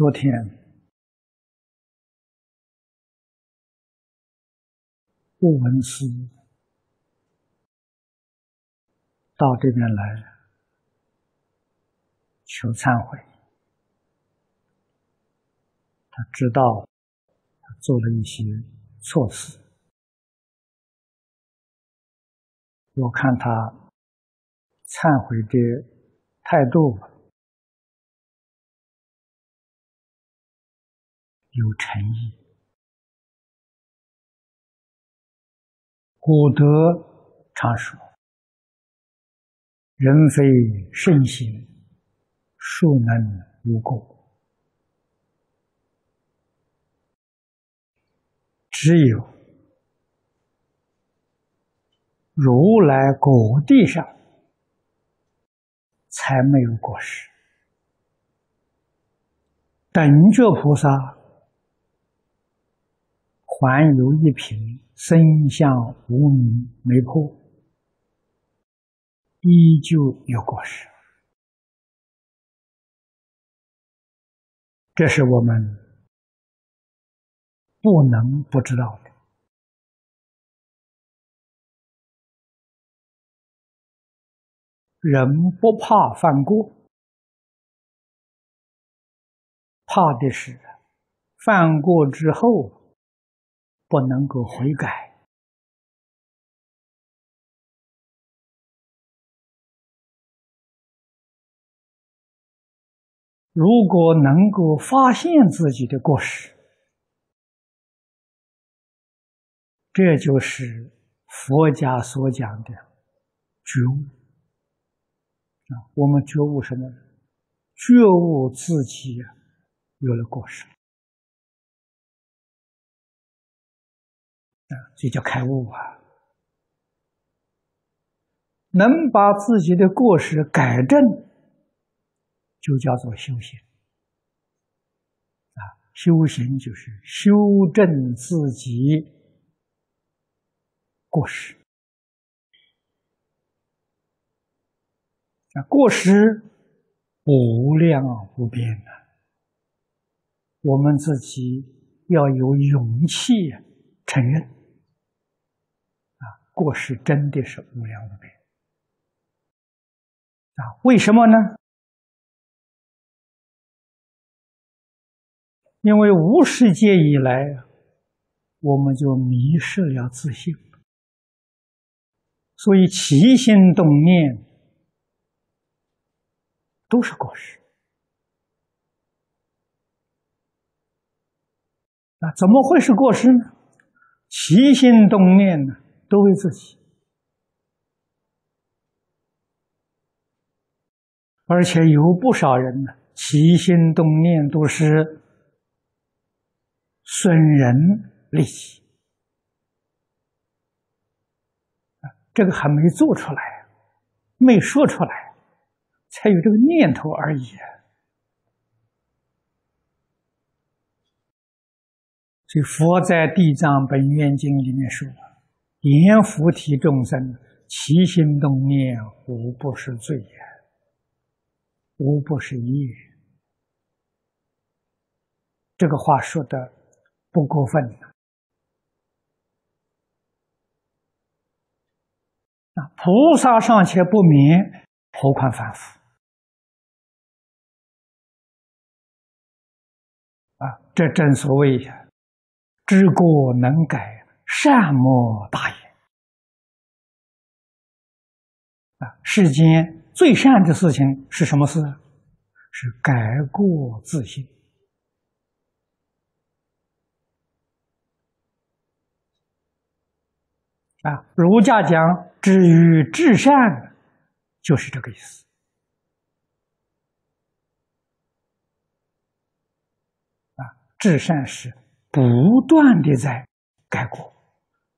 昨天吴文思到这边来求忏悔，他知道他做了一些错事，我看他忏悔的态度。有诚意。古德常说：“人非圣贤，孰能无过？只有如来果地上才没有过失。等觉菩萨。”还如一瓶身相无明没破，依旧有过失。这是我们不能不知道的。人不怕犯过，怕的是犯过之后。不能够悔改。如果能够发现自己的过失，这就是佛家所讲的觉悟。啊，我们觉悟什么？觉悟自己有了过失。啊这叫开悟啊！能把自己的过失改正，就叫做修行。啊，修行就是修正自己过失。啊，过失无量无边的，我们自己要有勇气承认。过失真的是无量无边啊！为什么呢？因为无世界以来，我们就迷失了自信，所以起心动念都是过失。啊，怎么会是过失呢？起心动念呢？都为自己，而且有不少人呢，起心动念都是损人利己，这个还没做出来，没说出来，才有这个念头而已。所以佛在《地藏本愿经》里面说。言菩提众生起心动念，无不是罪也，无不是业。这个话说的不过分啊，菩萨尚且不免，何况凡夫？啊，这正所谓知过能改。善莫大焉啊！世间最善的事情是什么事？是改过自新啊！儒家讲“至于至善”，就是这个意思啊！至善是不断的在改过。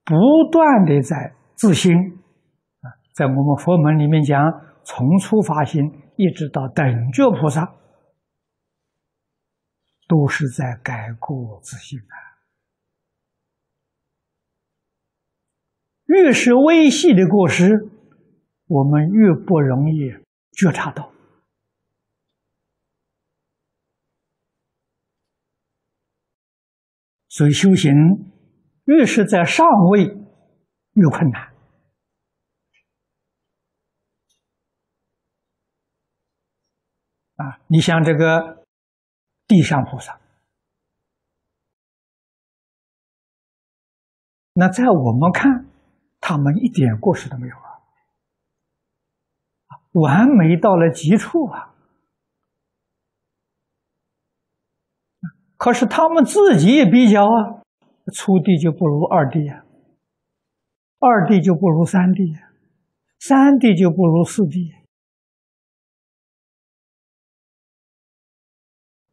不断的在自新，在我们佛门里面讲，从初发心一直到等觉菩萨，都是在改过自新啊。越是微细的过失，我们越不容易觉察到所以修行越是在上位越困难你像这个地上菩萨，那在我们看，他们一点过失都没有啊，完美到了极处啊！可是他们自己也比较啊，初地就不如二地呀，二地就不如三地，三地就不如四地。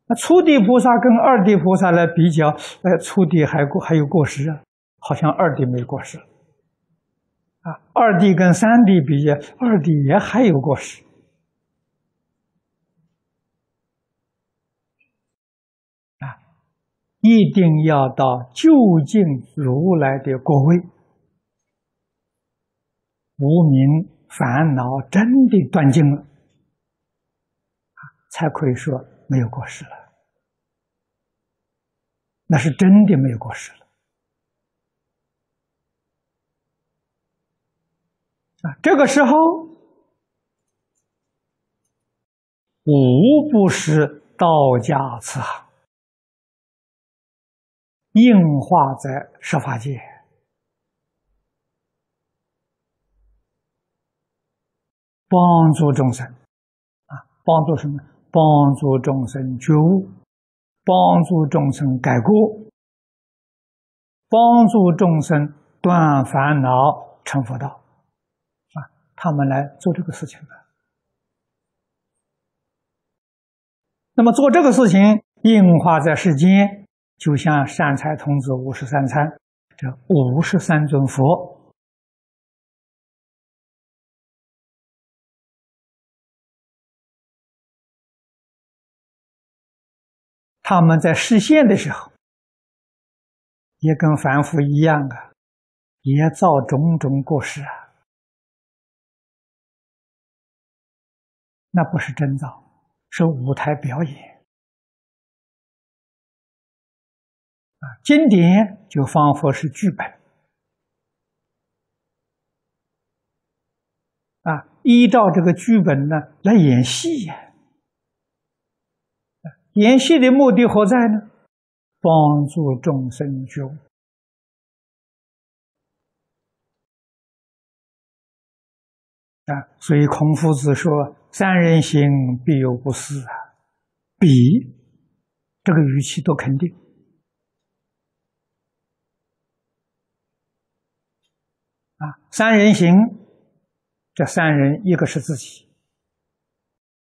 那初地菩萨跟二地菩萨来比较，呃，初地还过还有过失啊，好像二地没过失。啊，二地跟三地比较，二地也还有过失。一定要到就近如来的果位，无名烦恼真的断尽了，才可以说没有过失了。那是真的没有过失了。啊，这个时候无不是道家慈航。应化在设法界，帮助众生啊，帮助什么？帮助众生觉悟，帮助众生改过，帮助众生断烦恼成佛道啊！他们来做这个事情的。那么做这个事情，应化在世间。就像善财童子五十三参，这五十三尊佛，他们在实现的时候，也跟凡夫一样啊，也造种种过失啊，那不是真造，是舞台表演。啊，经典就仿佛是剧本，啊，依照这个剧本呢来演戏呀。演戏的目的何在呢？帮助众生觉悟。啊，所以孔夫子说：“三人行，必有不是啊。”比这个语气都肯定。啊，三人行，这三人一个是自己，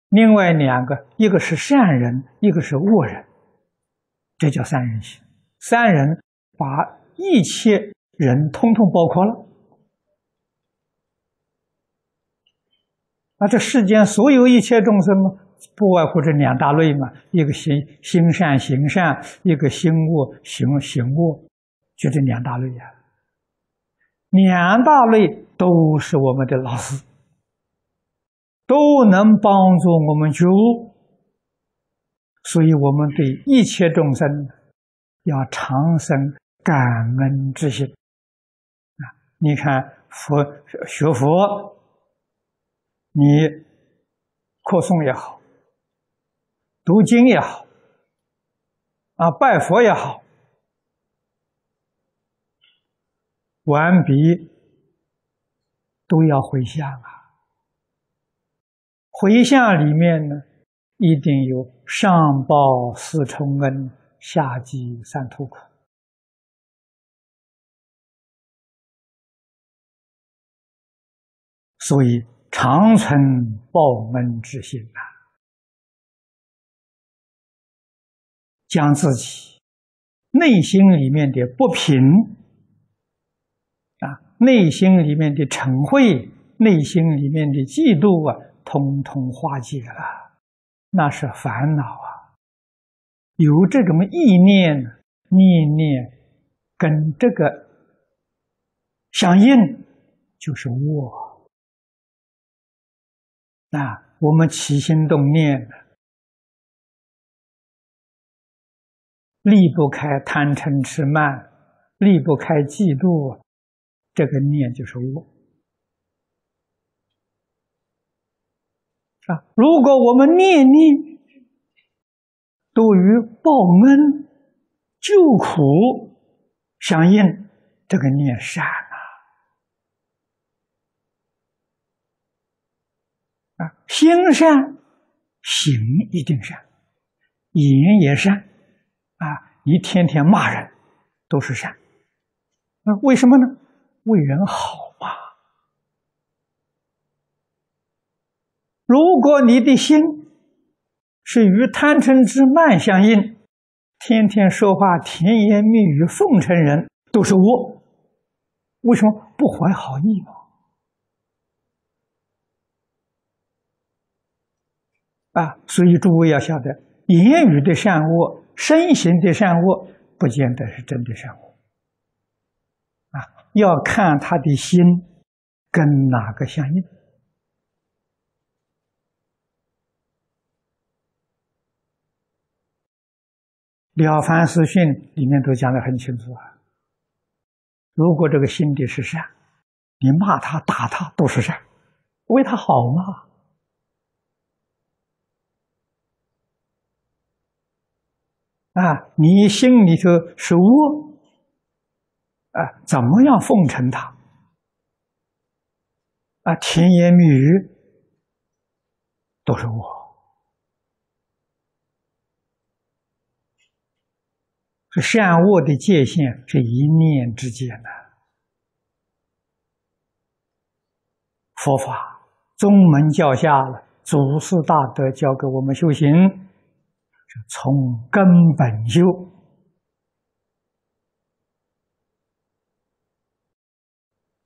另外两个一个是善人，一个是恶人，这叫三人行。三人把一切人通通包括了。那这世间所有一切众生嘛，不外乎这两大类嘛：一个行行善行善，一个行恶行行恶，就这两大类呀。两大类都是我们的老师，都能帮助我们觉悟，所以我们对一切众生要常生感恩之心啊！你看佛学佛，你课诵也好，读经也好，啊，拜佛也好。完毕，都要回向啊！回向里面呢，一定有上报四重恩，下济三途苦，所以常存报恩之心啊，将自己内心里面的不平啊。内心里面的嗔恚，内心里面的嫉妒啊，通通化解了，那是烦恼啊。有这种意念、念念，跟这个相应，就是我。啊，我们起心动念离不开贪嗔痴慢，离不开嫉妒，这个念就是我。啊，如果我们念念都与报恩、救苦相应，这个念善啊，啊，心善，行一定善，言也善，啊，一天天骂人都是善，那为什么呢？为人好嘛。如果你的心是与贪嗔痴慢相应，天天说话甜言蜜语奉承人都是恶，为什么不怀好意嘛？啊，所以诸位要晓得，言语的善恶、身形的善恶，不见得是真的善恶。啊，要看他的心跟哪个相应。《了凡四训》里面都讲得很清楚啊。如果这个心地是善，你骂他、打他都是善，为他好嘛。啊，你心里头是恶，啊，怎么样奉承他？啊，甜言蜜语都是我。这善恶的界限是一念之间的。佛法宗门教下了，祖师大德教给我们修行，是从根本修，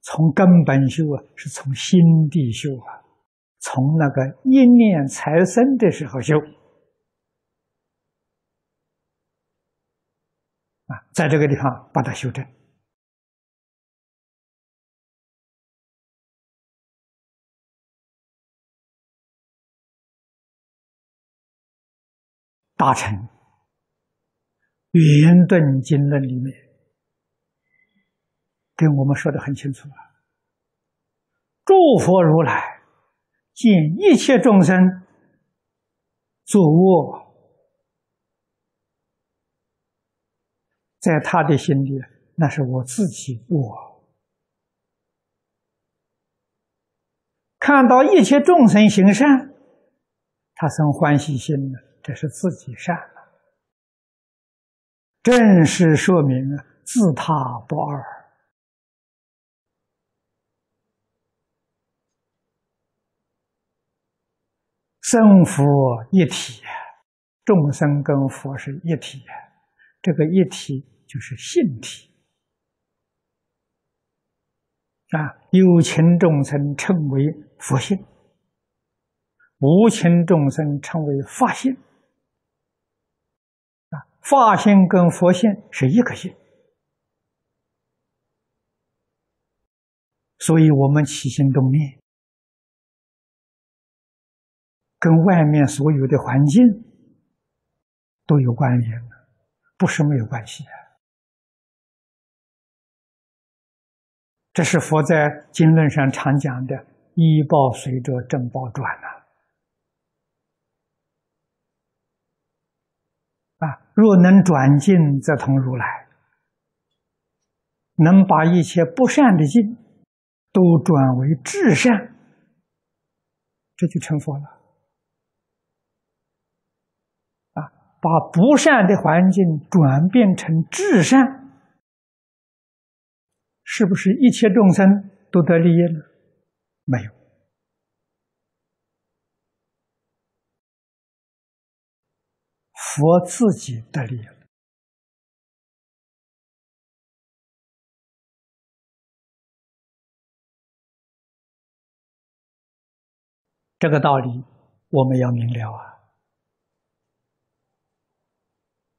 从根本修啊，是从心地修啊，从那个一念财生的时候修。在这个地方把它修正，大臣《圆顿经论》里面跟我们说的很清楚了：诸佛如来见一切众生作恶。在他的心里，那是我自己我看到一切众生行善，他生欢喜心了，这是自己善了，正是说明啊，自他不二，生佛一体，众生跟佛是一体，这个一体。就是性体。啊，有情众生称为佛性，无情众生称为法性。啊，法性跟佛性是一个性，所以我们起心动念跟外面所有的环境都有关联的，不是没有关系啊。这是佛在经论上常讲的“依报随着正报转”呐。啊，若能转境，则同如来，能把一切不善的境都转为至善，这就成佛了。啊，把不善的环境转变成至善。是不是一切众生都得利益了？没有，佛自己得利益了。这个道理我们要明了啊！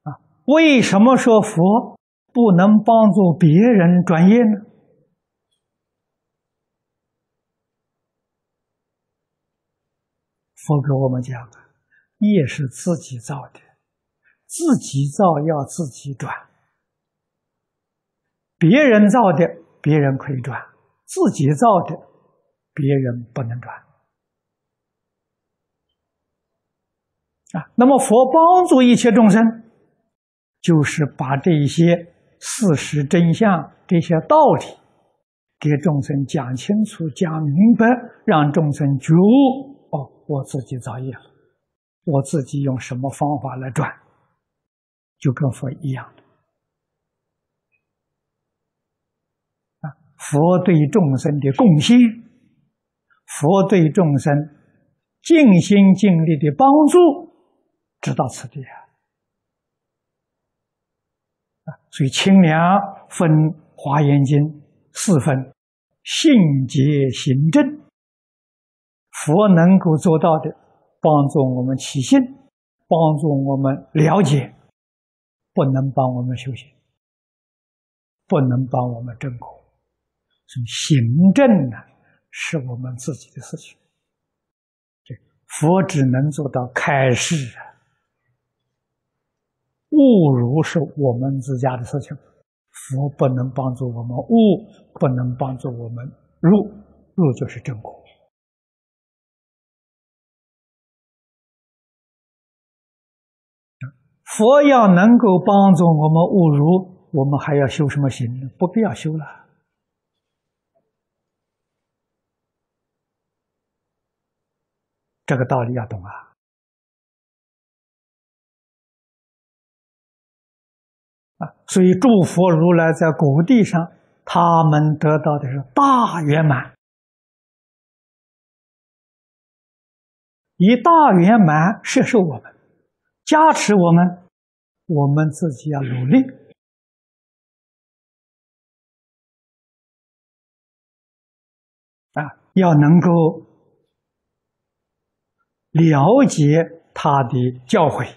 啊，为什么说佛？不能帮助别人转业呢？佛给我们讲啊，业是自己造的，自己造要自己转，别人造的别人可以转，自己造的别人不能转。啊，那么佛帮助一切众生，就是把这一些事实真相、这些道理，给众生讲清楚、讲明白，让众生觉悟。哦，我自己造业了，我自己用什么方法来转，就跟佛一样。啊，佛对众生的贡献，佛对众生尽心尽力的帮助。知道此地啊，啊，所以清凉分《华严经》四分：信、解、行、正。佛能够做到的，帮助我们起信，帮助我们了解，不能帮我们修行，不能帮我们证果。所以行正呢，是我们自己的事情。这佛只能做到开示啊。悟如是我们自家的事情，佛不能帮助我们悟，不能帮助我们入，入就是正果。佛要能够帮助我们悟如，我们还要修什么行呢？不必要修了，这个道理要懂啊。所以，诸佛如来在古地上，他们得到的是大圆满，以大圆满摄受我们，加持我们，我们自己要努力啊，要能够了解他的教诲，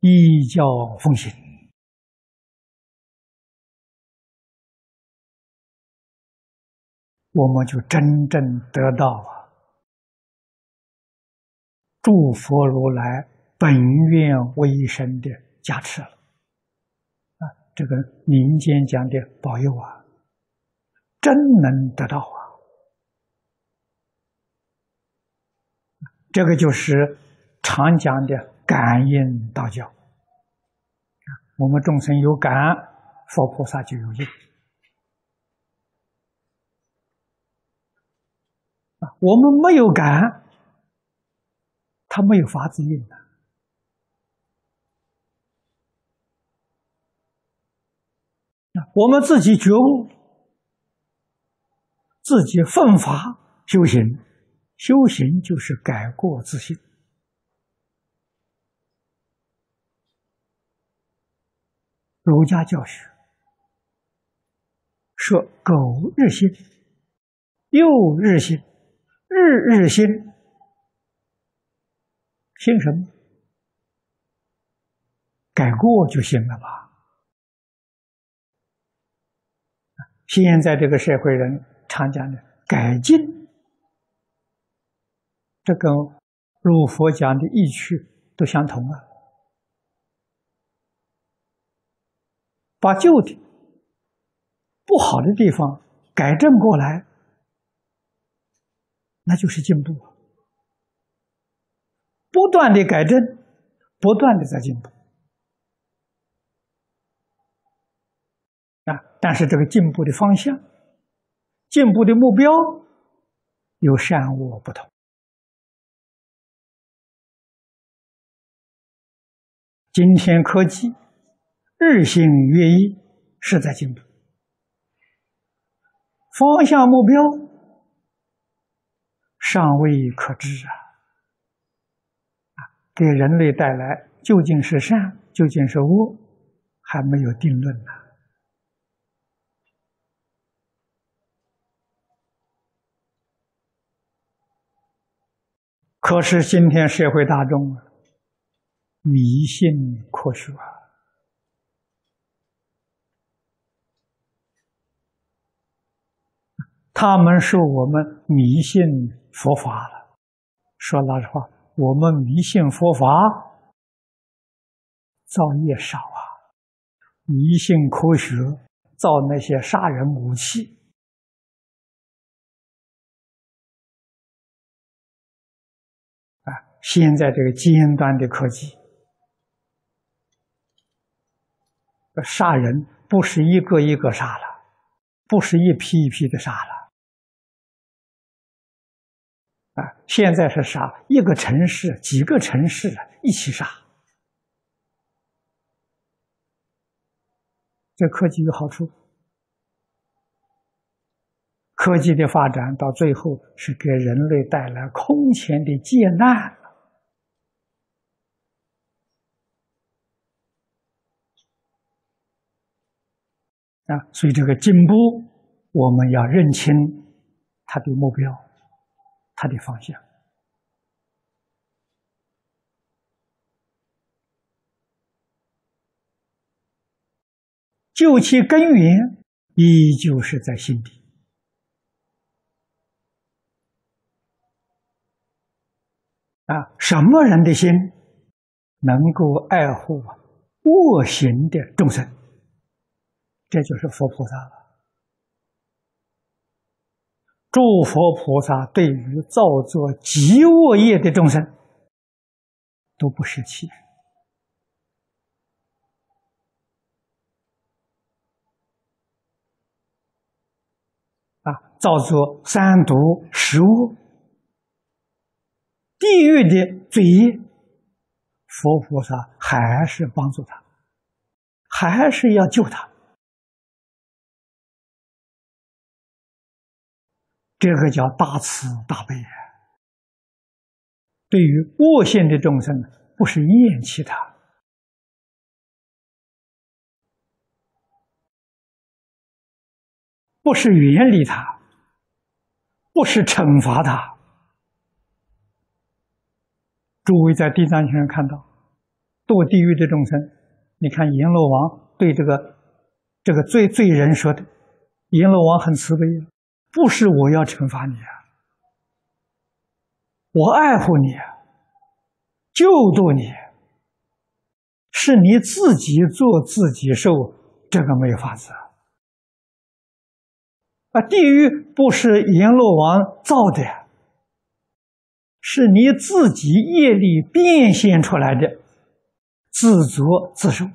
依教奉行。我们就真正得到啊，诸佛如来本愿威神的加持了啊！这个民间讲的保佑啊，真能得到啊！这个就是常讲的感应道教我们众生有感，佛菩萨就有应。我们没有感，他没有法子应的。我们自己觉悟，自己奋发修行，修行就是改过自新。儒家教学说：“苟日新，又日新。”日日新，新什么？改过就行了吧。现在这个社会人常讲的改进，这跟儒佛讲的意趣都相同啊。把旧的不好的地方改正过来。那就是进步，不断的改正，不断的在进步啊！但是这个进步的方向、进步的目标有善恶不同。今天科技日新月异，是在进步，方向目标。尚未可知啊！啊，给人类带来究竟是善，究竟是恶，还没有定论呢。可是今天社会大众迷信科学。他们说我们迷信佛法了。说老实话，我们迷信佛法，造业少啊，迷信科学，造那些杀人武器啊！现在这个尖端的科技，杀人不是一个一个杀了，不是一批一批的杀了啊！现在是杀一个城市、几个城市一起杀。这科技有好处，科技的发展到最后是给人类带来空前的劫难啊！所以这个进步，我们要认清它的目标，他的方向。究其根源，依旧是在心底。啊，什么人的心能够爱护恶行的众生？这就是佛菩萨了。诸佛菩萨对于造作极恶业的众生，都不失气。啊，造作三毒食物、地狱的罪业，佛菩萨还是帮助他，还是要救他。这个叫大慈大悲！对于恶性的众生，不是厌弃他。不是远离他，不是惩罚他。诸位在地藏经上看到堕地狱的众生，你看阎罗王对这个这个罪罪人说的，阎罗王很慈悲啊，不是我要惩罚你啊，我爱护你啊，救度你，是你自己做自己受，这个没有法子。啊，地狱不是阎罗王造的，是你自己业力变现出来的，自作自受。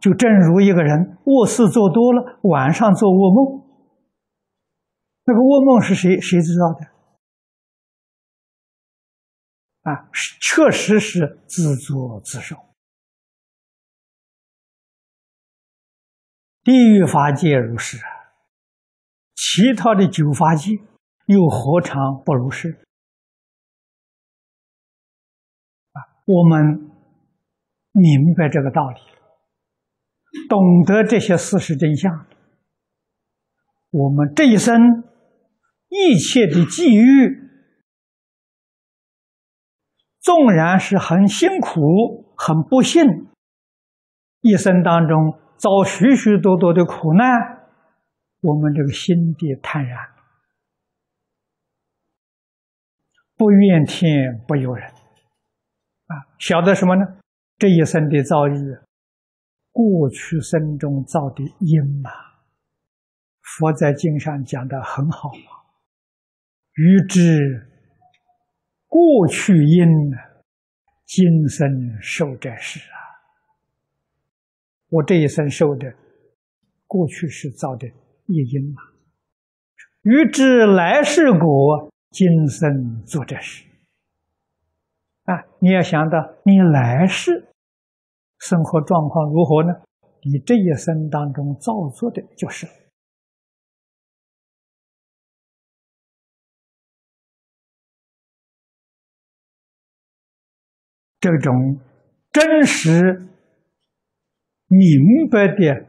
就正如一个人卧室做多了，晚上做噩梦，那个噩梦是谁谁知道的？啊，确实是自作自受。地狱法界如是，其他的九法界又何尝不如是？啊，我们明白这个道理，懂得这些事实真相，我们这一生一切的际遇，纵然是很辛苦、很不幸，一生当中。遭许许多多的苦难，我们这个心地坦然，不怨天不尤人，啊，晓得什么呢？这一生的遭遇，过去生中造的因嘛。佛在经上讲的很好嘛，欲知过去因，今生受者是啊。我这一生受的，过去是造的业因嘛？欲知来世果，今生做这事。啊，你要想到你来世生活状况如何呢？你这一生当中造作的就是这种真实。明白的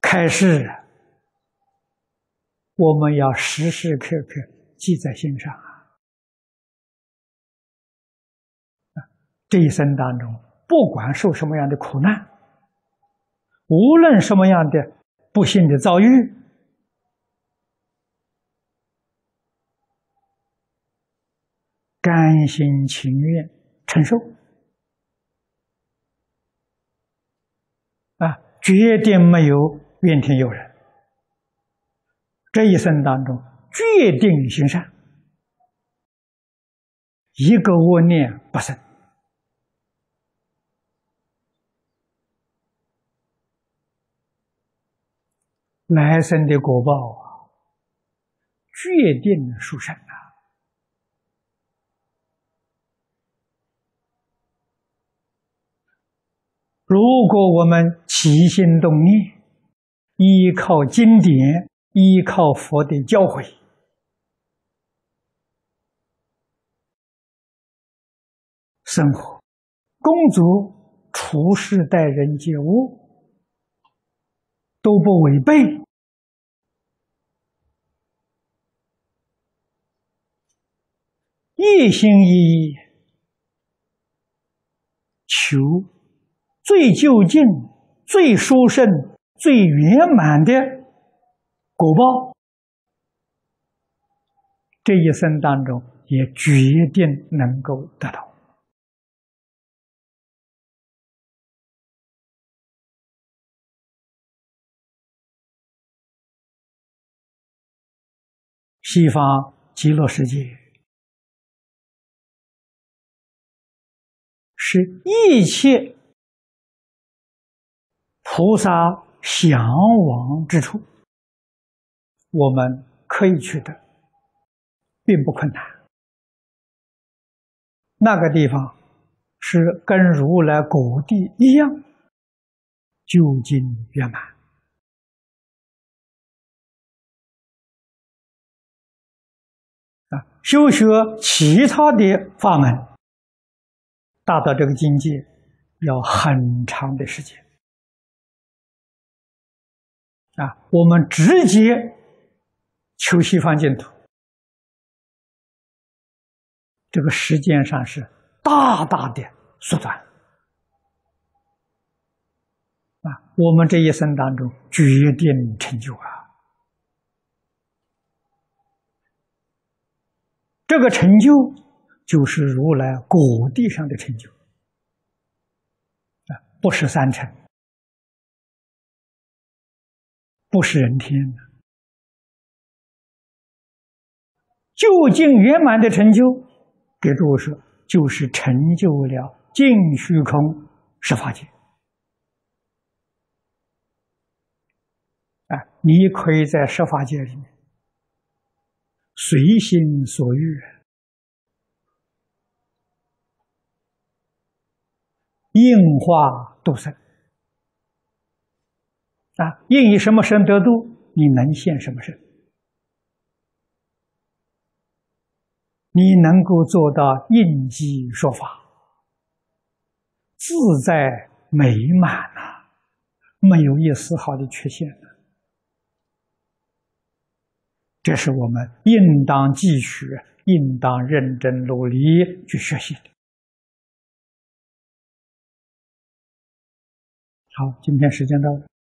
开示，我们要时时刻刻记在心上啊！这一生当中，不管受什么样的苦难无论什么样的不幸的遭遇甘心情愿承受啊绝对没有怨天尤人。这一生当中决定行善一个恶念不生。来生的果报啊，决定殊胜啊！如果我们起心动念，依靠经典，依靠佛的教诲，生活、工作、处事、待人接物。都不违背，一心一意求最就近、最殊胜、最圆满的果报，这一生当中也决定能够得到。西方极乐世界是一切菩萨向往之处，我们可以去的，并不困难。那个地方是跟如来果地一样，究竟圆满。修学其他的法门，达到这个境界，要很长的时间。啊，我们直接求西方净土，这个时间上是大大的缩短。啊，我们这一生当中决定成就啊。这个成就就是如来果地上的成就啊，不是三成，不是人天的，究竟圆满的成就，给诸位说，就是成就了净虚空十法界啊，你可以在十法界里面。随心所欲，应化度生啊！应以什么身得度，你能现什么身，你能够做到应机说法，自在美满啊，没有一丝毫的缺陷。这是我们应当继续、应当认真努力去学习的。好，今天时间到了。